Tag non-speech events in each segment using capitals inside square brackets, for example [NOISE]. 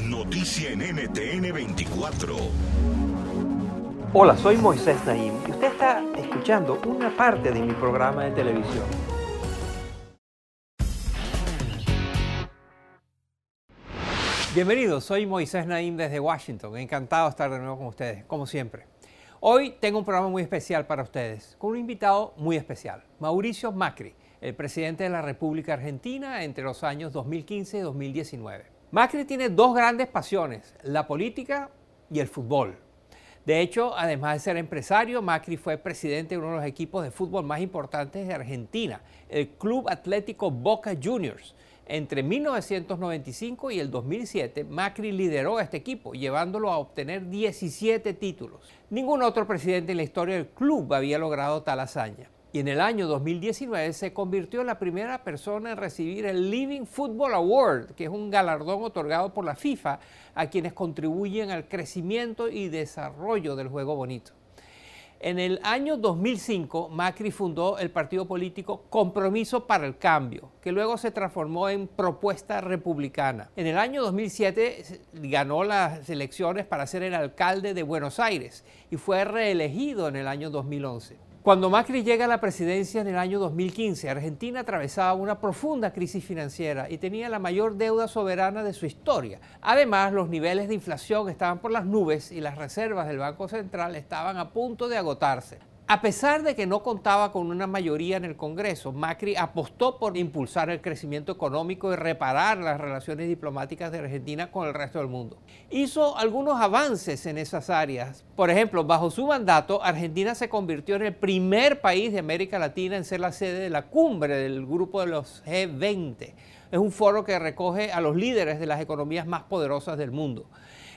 Es noticia en NTN 24. Hola, soy Moisés Naim y usted está escuchando una parte de mi programa de televisión. Bienvenidos, soy Moisés Naim desde Washington. Encantado de estar de nuevo con ustedes, como siempre. Hoy tengo un programa muy especial para ustedes, con un invitado muy especial, Mauricio Macri, el presidente de la República Argentina entre los años 2015 y 2019. Macri tiene dos grandes pasiones, la política y el fútbol. De hecho, además de ser empresario, Macri fue presidente de uno de los equipos de fútbol más importantes de Argentina, el Club Atlético Boca Juniors. Entre 1995 y el 2007, Macri lideró este equipo, llevándolo a obtener 17 títulos. Ningún otro presidente en la historia del club había logrado tal hazaña. Y en el año 2019 se convirtió en la primera persona en recibir el Living Football Award, que es un galardón otorgado por la FIFA a quienes contribuyen al crecimiento y desarrollo del juego bonito. En el año 2005, Macri fundó el partido político Compromiso para el Cambio, que luego se transformó en Propuesta Republicana. En el año 2007 ganó las elecciones para ser el alcalde de Buenos Aires y fue reelegido en el año 2011. Cuando Macri llega a la presidencia en el año 2015, Argentina atravesaba una profunda crisis financiera y tenía la mayor deuda soberana de su historia. Además, los niveles de inflación estaban por las nubes y las reservas del Banco Central estaban a punto de agotarse. A pesar de que no contaba con una mayoría en el Congreso, Macri apostó por impulsar el crecimiento económico y reparar las relaciones diplomáticas de Argentina con el resto del mundo. Hizo algunos avances en esas áreas. Por ejemplo, bajo su mandato, Argentina se convirtió en el primer país de América Latina en ser la sede de la cumbre del grupo de los G20. Es un foro que recoge a los líderes de las economías más poderosas del mundo.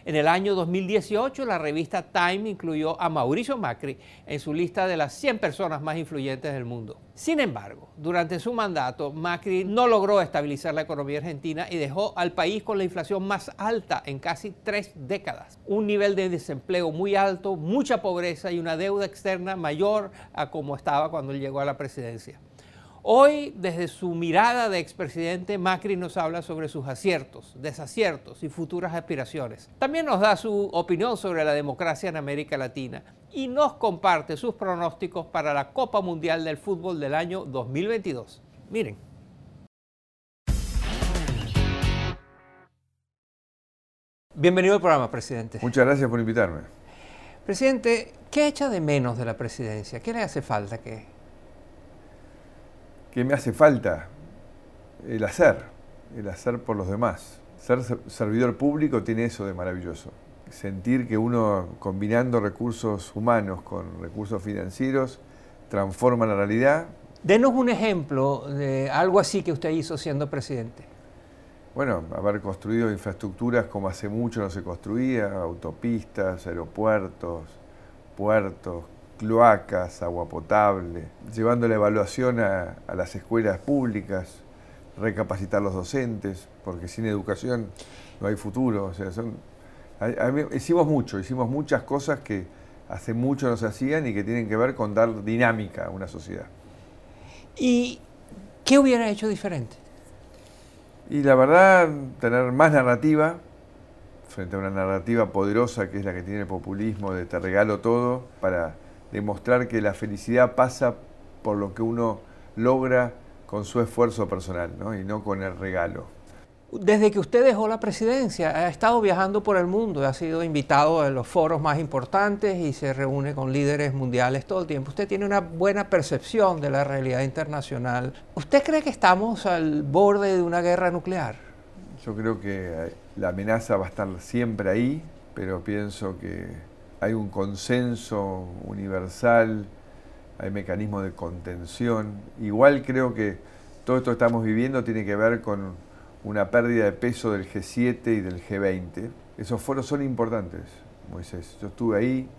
En el año 2018, la revista Time incluyó a Mauricio Macri en su lista de las 100 personas más influyentes del mundo. Sin embargo, durante su mandato, Macri no logró estabilizar la economía argentina y dejó al país con la inflación más alta en casi tres décadas. Un nivel de desempleo muy alto, mucha pobreza y una deuda externa mayor a como estaba cuando llegó a la presidencia. Hoy, desde su mirada de expresidente, Macri nos habla sobre sus aciertos, desaciertos y futuras aspiraciones. También nos da su opinión sobre la democracia en América Latina y nos comparte sus pronósticos para la Copa Mundial del Fútbol del año 2022. Miren. Bienvenido al programa, presidente. Muchas gracias por invitarme. Presidente, ¿qué echa de menos de la presidencia? ¿Qué le hace falta que ¿Qué me hace falta? El hacer, el hacer por los demás. Ser servidor público tiene eso de maravilloso. Sentir que uno, combinando recursos humanos con recursos financieros, transforma la realidad. Denos un ejemplo de algo así que usted hizo siendo presidente. Bueno, haber construido infraestructuras como hace mucho no se construía, autopistas, aeropuertos, puertos, cloacas, agua potable, llevando la evaluación a, las escuelas públicas, recapacitar los docentes, porque sin educación no hay futuro. O sea, son, hicimos mucho, hicimos muchas cosas que hace mucho no se hacían y que tienen que ver con dar dinámica a una sociedad. ¿Y qué hubiera hecho diferente? Y la verdad, tener más narrativa, frente a una narrativa poderosa que es la que tiene el populismo de te regalo todo, para demostrar que la felicidad pasa por lo que uno logra con su esfuerzo personal ¿no? y no con el regalo. Desde que usted dejó la presidencia, ha estado viajando por el mundo, ha sido invitado a los foros más importantes y se reúne con líderes mundiales todo el tiempo. Usted tiene una buena percepción de la realidad internacional. ¿Usted cree que estamos al borde de una guerra nuclear? Yo creo que la amenaza va a estar siempre ahí, pero pienso que hay un consenso universal, hay mecanismos de contención. Igual creo que todo esto que estamos viviendo tiene que ver con una pérdida de peso del G7 y del G20. Esos foros son importantes, Moisés. Yo estuve ahí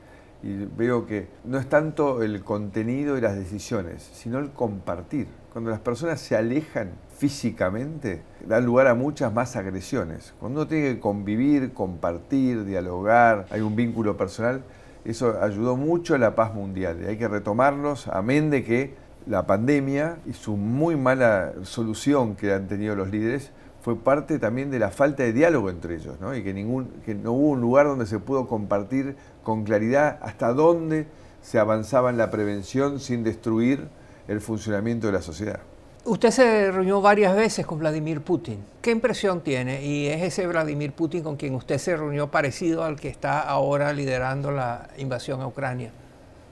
y veo que no es tanto el contenido y las decisiones, sino el compartir. Cuando las personas se alejan físicamente, da lugar a muchas más agresiones. Cuando uno tiene que convivir, compartir, dialogar, hay un vínculo personal, eso ayudó mucho a la paz mundial. Y hay que retomarlos, amén de que la pandemia y su muy mala solución que han tenido los líderes fue parte también de la falta de diálogo entre ellos, ¿no? y que, ningún, que no hubo un lugar donde se pudo compartir con claridad hasta dónde se avanzaba en la prevención sin destruir el funcionamiento de la sociedad. Usted se reunió varias veces con Vladimir Putin. ¿Qué impresión tiene? ¿Y es ese Vladimir Putin con quien usted se reunió parecido al que está ahora liderando la invasión a Ucrania?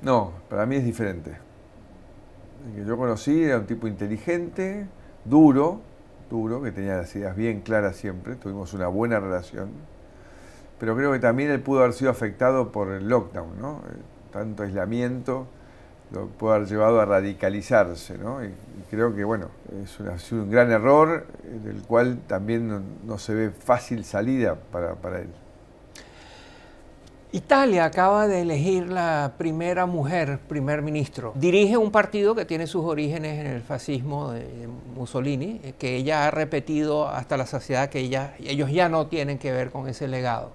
No, para mí es diferente. El que yo conocí era un tipo inteligente, duro, que tenía las ideas bien claras siempre, tuvimos una buena relación, pero creo que también él pudo haber sido afectado por el lockdown, ¿no? Eh, tanto aislamiento lo pudo haber llevado a radicalizarse, ¿no? Y, creo que, bueno, es sido un gran error eh, del cual también no, se ve fácil salida para, para él. Italia acaba de elegir la primera mujer primer ministro. Dirige un partido que tiene sus orígenes en el fascismo de Mussolini, eh, que ella ha repetido hasta la saciedad que ella, ellos ya no tienen que ver con ese legado.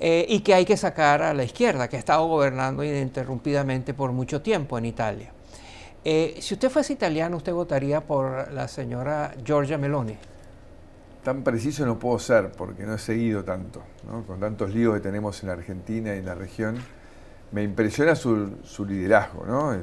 Eh, y que hay que sacar a la izquierda, que ha estado gobernando ininterrumpidamente por mucho tiempo en Italia. Eh, si usted fuese italiano, ¿usted votaría por la señora Giorgia Meloni? tan preciso no puedo ser porque no he seguido tanto, con tantos líos que tenemos en la Argentina y en la región. Me impresiona su, liderazgo, ¿no?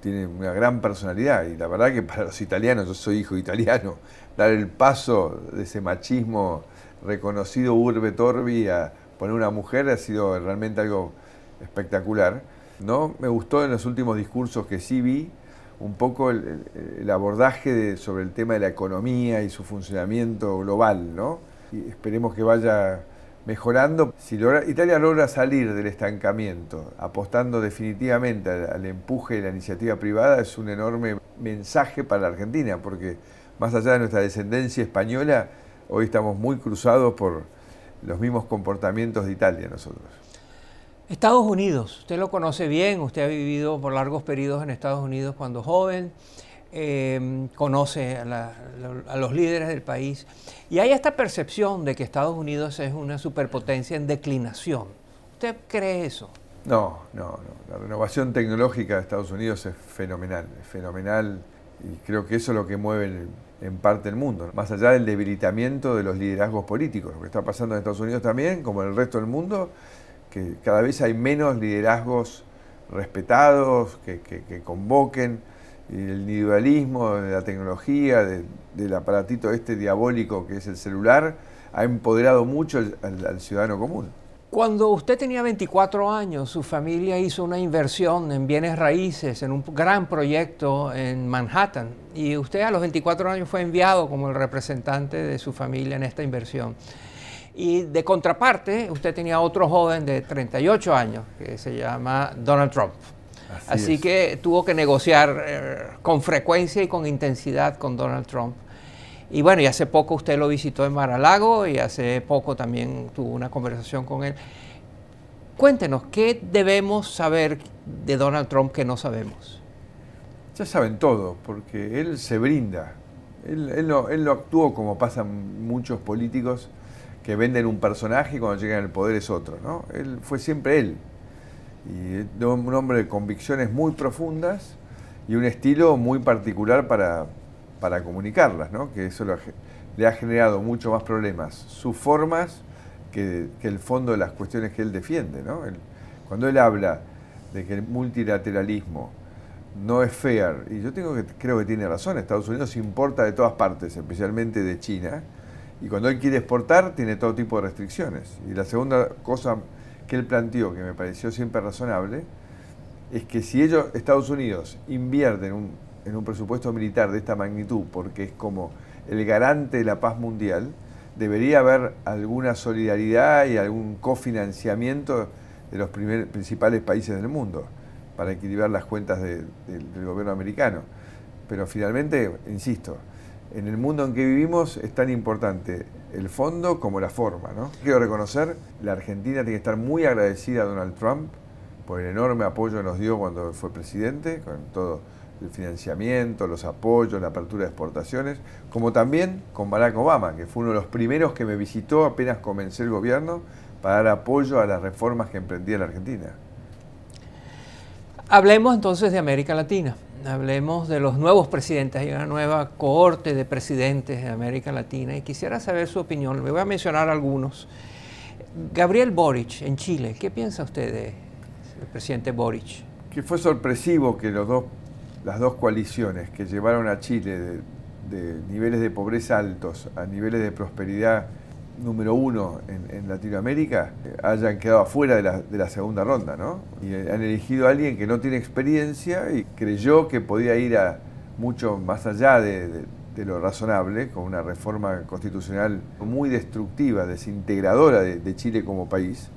tiene una gran personalidad y la verdad que para los italianos, yo soy hijo italiano, dar el paso de ese machismo reconocido urbe torbi a poner una mujer ha sido realmente algo espectacular. ¿no? Me gustó en los últimos discursos que sí vi, un poco el, abordaje sobre el tema de la economía y su funcionamiento global, ¿no? Esperemos que vaya mejorando. Si Italia logra salir del estancamiento, apostando definitivamente al, empuje de la iniciativa privada, es un enorme mensaje para la Argentina, porque más allá de nuestra descendencia española, hoy estamos muy cruzados por los mismos comportamientos de Italia nosotros. Estados Unidos, usted lo conoce bien, usted ha vivido por largos periodos en Estados Unidos cuando joven, eh, conoce a, los líderes del país y hay esta percepción de que Estados Unidos es una superpotencia en declinación. ¿Usted cree eso? No, no, no. La renovación tecnológica de Estados Unidos es fenomenal, es fenomenal y creo que eso es lo que mueve en parte el mundo, más allá del debilitamiento de los liderazgos políticos, lo que está pasando en Estados Unidos también, como en el resto del mundo, que cada vez hay menos liderazgos respetados, que, convoquen, y el individualismo de la tecnología, del aparatito este diabólico que es el celular, ha empoderado mucho al, ciudadano común. Cuando usted tenía 24 años, su familia hizo una inversión en bienes raíces, en un gran proyecto en Manhattan, y usted a los 24 años fue enviado como el representante de su familia en esta inversión. Y de contraparte, usted tenía otro joven de 38 años que se llama Donald Trump. Así, que tuvo que negociar eh, con frecuencia y con intensidad con Donald Trump. Y bueno, y hace poco usted lo visitó en Mar-a-Lago y hace poco también tuvo una conversación con él. Cuéntenos, ¿qué debemos saber de Donald Trump que no sabemos? Ya saben todo, porque él se brinda. Él, no, actuó como pasan muchos políticos que venden un personaje y cuando llegan al poder es otro, ¿no? Él fue siempre él. Y un hombre de convicciones muy profundas y un estilo muy particular para, para comunicarlas, ¿no? Que eso le ha generado mucho más problemas. Sus formas que, el fondo de las cuestiones que él defiende, ¿no? cuando él habla de que el multilateralismo no es fair, y yo tengo que, creo que tiene razón, Estados Unidos importa de todas partes, especialmente de China, Y cuando él quiere exportar, tiene todo tipo de restricciones. Y la segunda cosa que él planteó, que me pareció siempre razonable, es que si ellos, Estados Unidos, invierten en un presupuesto militar de esta magnitud, porque es como el garante de la paz mundial, debería haber alguna solidaridad y algún cofinanciamiento de los principales países del mundo para equilibrar las cuentas del gobierno americano. Pero finalmente, insisto, en el mundo en que vivimos es tan importante el fondo como la forma. ¿no? Quiero reconocer, la Argentina tiene que estar muy agradecida a Donald Trump por el enorme apoyo que nos dio cuando fue presidente, con todo el financiamiento, los apoyos, la apertura de exportaciones, como también con Barack Obama, que fue uno de los primeros que me visitó apenas comencé el gobierno para dar apoyo a las reformas que emprendía la Argentina. Hablemos entonces de América Latina, hablemos de los nuevos presidentes, hay una nueva cohorte de presidentes de América Latina y quisiera saber su opinión, me voy a mencionar algunos. Gabriel Boric en Chile, ¿qué piensa usted del presidente Boric? Que fue sorpresivo que los dos las dos coaliciones que llevaron a Chile de, niveles de pobreza altos a niveles de prosperidad número uno en, Latinoamérica eh, hayan quedado afuera de la, segunda ronda, ¿no? Y eh, han elegido a alguien que no tiene experiencia y creyó que podía ir a mucho más allá de, lo razonable, con una reforma constitucional muy destructiva, desintegradora de, Chile como país,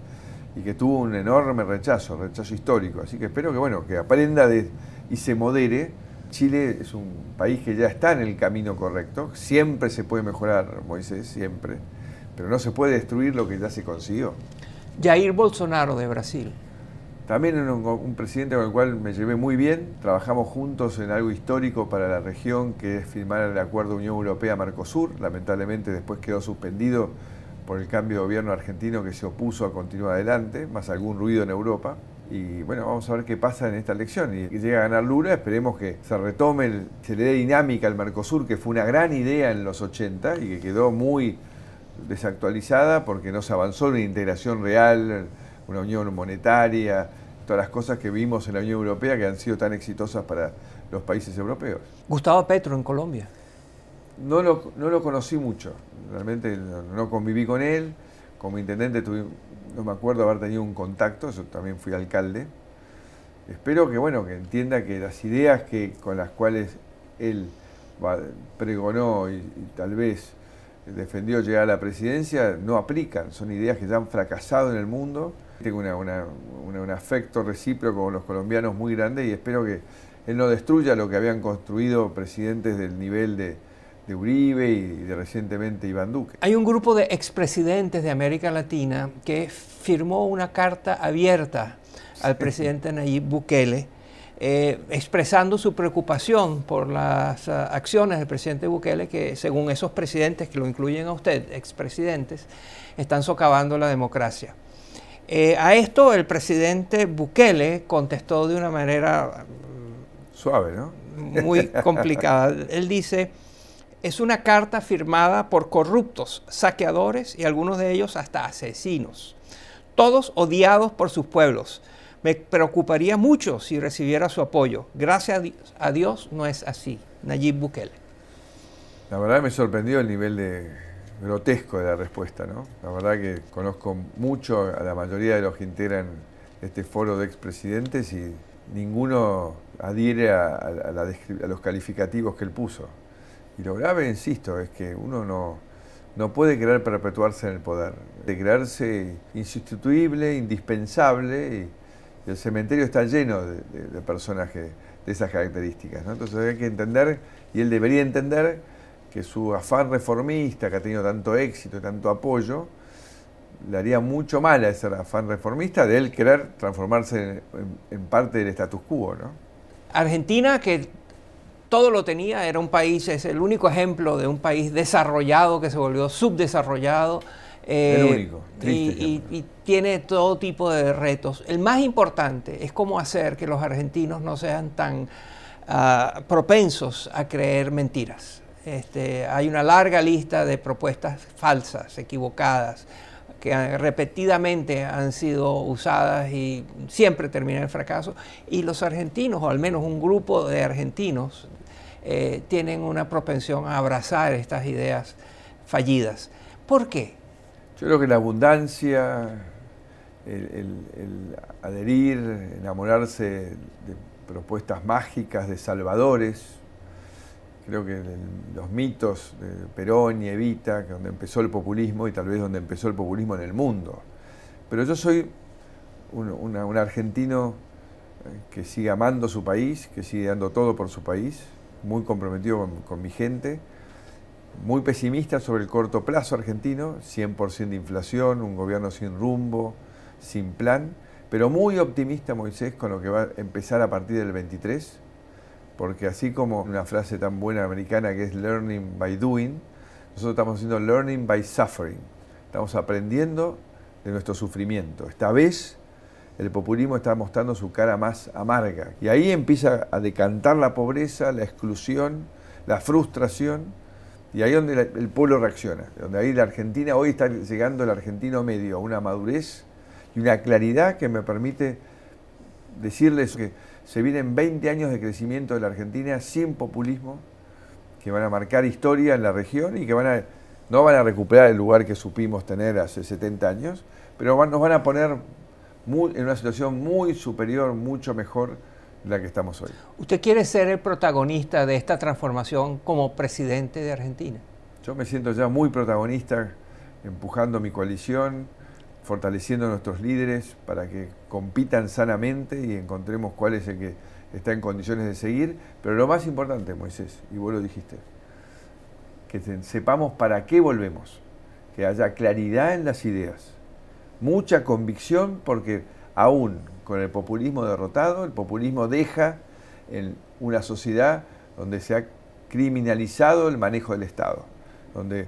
y que tuvo un enorme rechazo, rechazo histórico. Así que espero que, bueno, que aprenda de y se modere. Chile es un país que ya está en el camino correcto. Siempre se puede mejorar, Moisés, siempre. Pero no se puede destruir lo que ya se consiguió. Jair Bolsonaro de Brasil. También un, un, presidente con el cual me llevé muy bien. Trabajamos juntos en algo histórico para la región, que es firmar el acuerdo Unión Europea-Mercosur. Lamentablemente después quedó suspendido por el cambio de gobierno argentino que se opuso a continuar adelante, más algún ruido en Europa. Y bueno, vamos a ver qué pasa en esta elección. Y llegue a ganar Lula, esperemos que se retome, se le dé dinámica al Mercosur, que fue una gran idea en los 80 y que quedó muy desactualizada porque no se avanzó en una integración real, una unión monetaria, todas las cosas que vimos en la Unión Europea que han sido tan exitosas para los países europeos. Gustavo Petro en Colombia. No lo, no lo conocí mucho, realmente no conviví con él. Como intendente tuve, no me acuerdo haber tenido un contacto, yo también fui alcalde. Espero que bueno, que entienda que las ideas que, con las cuales él pregonó y, tal vez defendió llegar a la presidencia no aplican, son ideas que ya han fracasado en el mundo. Tengo un afecto recíproco con los colombianos muy grande y espero que él no destruya lo que habían construido presidentes del nivel de, de Uribe y de recientemente Iván Duque. Hay un grupo de expresidentes de América Latina que firmó una carta abierta al presidente Nayib Bukele, eh, expresando su preocupación por las uh, acciones del presidente Bukele, que según esos presidentes, que lo incluyen a usted, expresidentes, están socavando la democracia. Eh, a esto el presidente Bukele contestó de una manera... Suave, ¿no? Muy [LAUGHS] complicada. Él dice es una carta firmada por corruptos, saqueadores y algunos de ellos hasta asesinos, todos odiados por sus pueblos. Me preocuparía mucho si recibiera su apoyo. Gracias a Dios no es así. Nayib Bukele. La verdad me sorprendió el nivel de grotesco de la respuesta, ¿no? La verdad que conozco mucho a la mayoría de los que integran este foro de expresidentes y ninguno adhiere a los calificativos que él puso. Y lo grave, insisto, es que uno no, no puede querer perpetuarse en el poder, de creerse insustituible, indispensable, y, el cementerio está lleno de, de, personajes de esas características. Entonces hay que entender, y él debería entender, que su afán reformista, que ha tenido tanto éxito, tanto apoyo, le haría mucho mal a ese afán reformista de él querer transformarse en, en parte del status quo. ¿no? Argentina, que todo lo tenía, era un país, es el único ejemplo de un país desarrollado que se volvió subdesarrollado. Eh, el único. Y, tiene todo tipo de retos. El más importante es cómo hacer que los argentinos no sean tan ah, propensos a creer mentiras. Este, hay una larga lista de propuestas falsas, equivocadas, que repetidamente han sido usadas y siempre terminan en fracaso. Y los argentinos, o al menos un grupo de argentinos, eh, tienen una propensión a abrazar estas ideas fallidas. ¿Por qué? Yo creo que la abundancia, el, adherir, enamorarse de propuestas mágicas, de salvadores, creo que los mitos de Perón y Evita, que donde empezó el populismo y tal vez donde empezó el populismo en el mundo. Pero yo soy un, argentino eh, que sigue amando su país, que sigue dando todo por su país, muy comprometido con mi gente muy pesimista sobre el corto plazo argentino, 100% de inflación, un gobierno sin rumbo, sin plan, pero muy optimista Moisés con lo que va a empezar a partir del 23, porque así como una frase tan buena americana que es learning by doing, nosotros estamos haciendo learning by suffering, estamos aprendiendo de nuestro sufrimiento. Esta vez el populismo está mostrando su cara más amarga. Y ahí empieza a decantar la pobreza, la exclusión, la frustración. Y ahí es donde el pueblo reacciona, donde ahí la Argentina, hoy está llegando el argentino medio a una madurez y una claridad que me permite decirles que se vienen 20 años de crecimiento de la Argentina sin populismo, que van a marcar historia en la región y que van a, no van a recuperar el lugar que supimos tener hace 70 años, pero nos van a poner en una situación muy superior, mucho mejor la que estamos hoy. ¿Usted quiere ser el protagonista de esta transformación como presidente de Argentina? Yo me siento ya muy protagonista, empujando mi coalición, fortaleciendo a nuestros líderes para que compitan sanamente y encontremos cuál es el que está en condiciones de seguir. Pero lo más importante, Moisés, y vos lo dijiste, que sepamos para qué volvemos, que haya claridad en las ideas, mucha convicción, porque aún con el populismo derrotado, el populismo deja en una sociedad donde se ha criminalizado el manejo del Estado, donde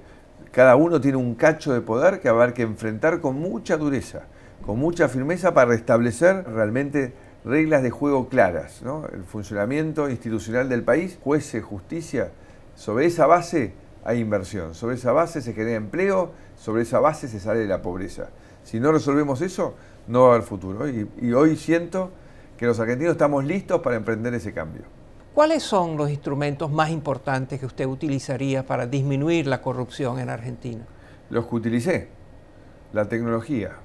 cada uno tiene un cacho de poder que haber que enfrentar con mucha dureza, con mucha firmeza para restablecer realmente reglas de juego claras, el funcionamiento institucional del país, jueces, justicia, sobre esa base hay inversión, sobre esa base se genera empleo, sobre esa base se sale de la pobreza. Si no resolvemos eso, no va a haber futuro. Y, hoy siento que los argentinos estamos listos para emprender ese cambio. ¿Cuáles son los instrumentos más importantes que usted utilizaría para disminuir la corrupción en Argentina? Los que utilicé. La tecnología,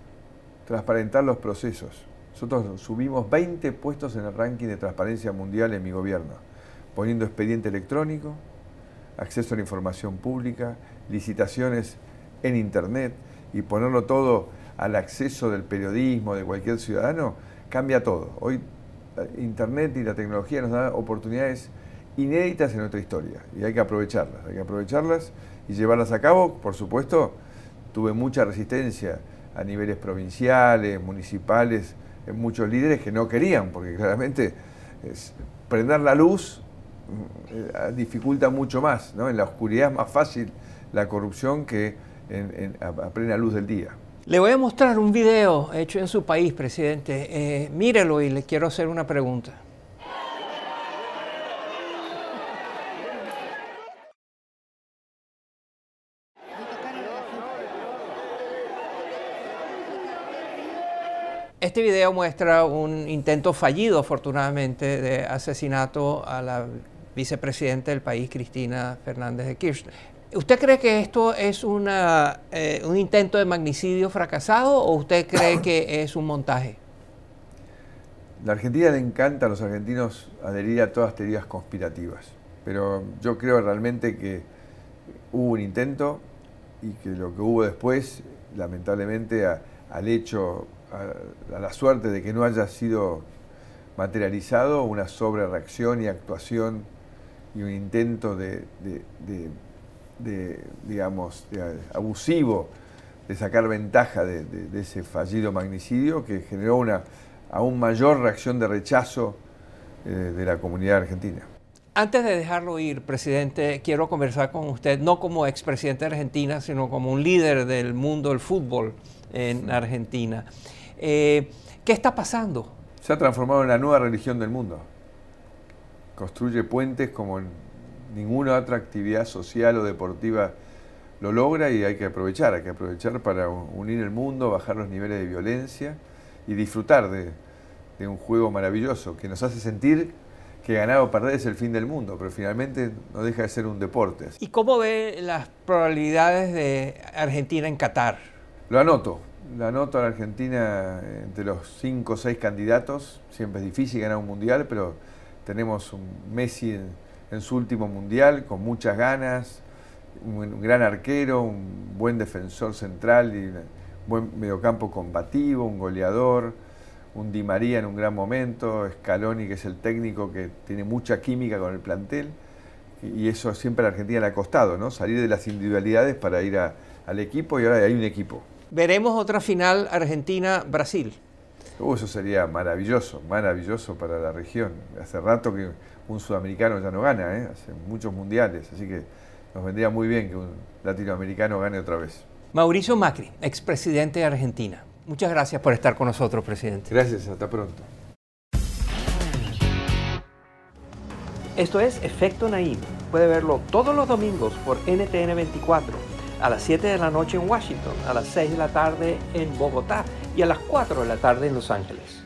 transparentar los procesos. Nosotros subimos 20 puestos en el ranking de transparencia mundial en mi gobierno, poniendo expediente electrónico, acceso a la información pública, licitaciones en Internet y ponerlo todo al acceso del periodismo, de cualquier ciudadano, cambia todo. Hoy Internet y la tecnología nos dan oportunidades inéditas en nuestra historia y hay que aprovecharlas, hay que aprovecharlas y llevarlas a cabo. Por supuesto, tuve mucha resistencia a niveles provinciales, municipales, en muchos líderes que no querían, porque claramente prender la luz mm, eh, dificulta mucho más, ¿no? en la oscuridad es más fácil la corrupción que a plena luz del día. Le voy a mostrar un video hecho en su país, presidente. Eh, mírelo y le quiero hacer una pregunta. Este video muestra un intento fallido, afortunadamente, de asesinato a la vicepresidenta del país, Cristina Fernández de Kirchner. ¿Usted cree que esto es una, eh, un intento de magnicidio fracasado o usted cree que es un montaje? La Argentina le encanta a los argentinos adherir a todas teorías conspirativas, pero yo creo realmente que hubo un intento y que lo que hubo después, lamentablemente, al hecho, a, la suerte de que no haya sido materializado una sobrereacción y actuación y un intento de de, digamos, abusivo de sacar ventaja de, ese fallido magnicidio que generó una aún mayor reacción de rechazo eh, de la comunidad argentina. Antes de dejarlo ir, presidente, quiero conversar con usted, no como expresidente de Argentina, sino como un líder del mundo del fútbol en Argentina. Eh, ¿Qué está pasando? Se ha transformado en la nueva religión del mundo. Construye puentes como en ninguna otra actividad social o deportiva lo logra y hay que aprovechar, hay que aprovechar para unir el mundo, bajar los niveles de violencia y disfrutar de, un juego maravilloso que nos hace sentir que ganar o perder es el fin del mundo, pero finalmente no deja de ser un deporte. ¿Y cómo ve las probabilidades de Argentina en Qatar? Lo anoto, lo anoto a la Argentina entre los cinco o seis candidatos. Siempre es difícil ganar un mundial, pero tenemos un Messi en, en su último mundial con muchas ganas, un gran arquero, un buen defensor central y un buen mediocampo combativo, un goleador un Di María en un gran momento, Scaloni que es el técnico que tiene mucha química con el plantel y eso siempre a la Argentina le ha costado, ¿no? Salir de las individualidades para ir al equipo y ahora hay un equipo. ¿Veremos otra final Argentina-Brasil? Uh, eso sería maravilloso, maravilloso para la región. Hace rato que un sudamericano ya no gana, ¿eh? hace muchos mundiales, así que nos vendría muy bien que un latinoamericano gane otra vez. Mauricio Macri, expresidente de Argentina. Muchas gracias por estar con nosotros, presidente. Gracias, hasta pronto. Esto es Efecto Naim. Puede verlo todos los domingos por NTN 24, a las 7 de la noche en Washington, a las 6 de la tarde en Bogotá y a las 4 de la tarde en Los Ángeles.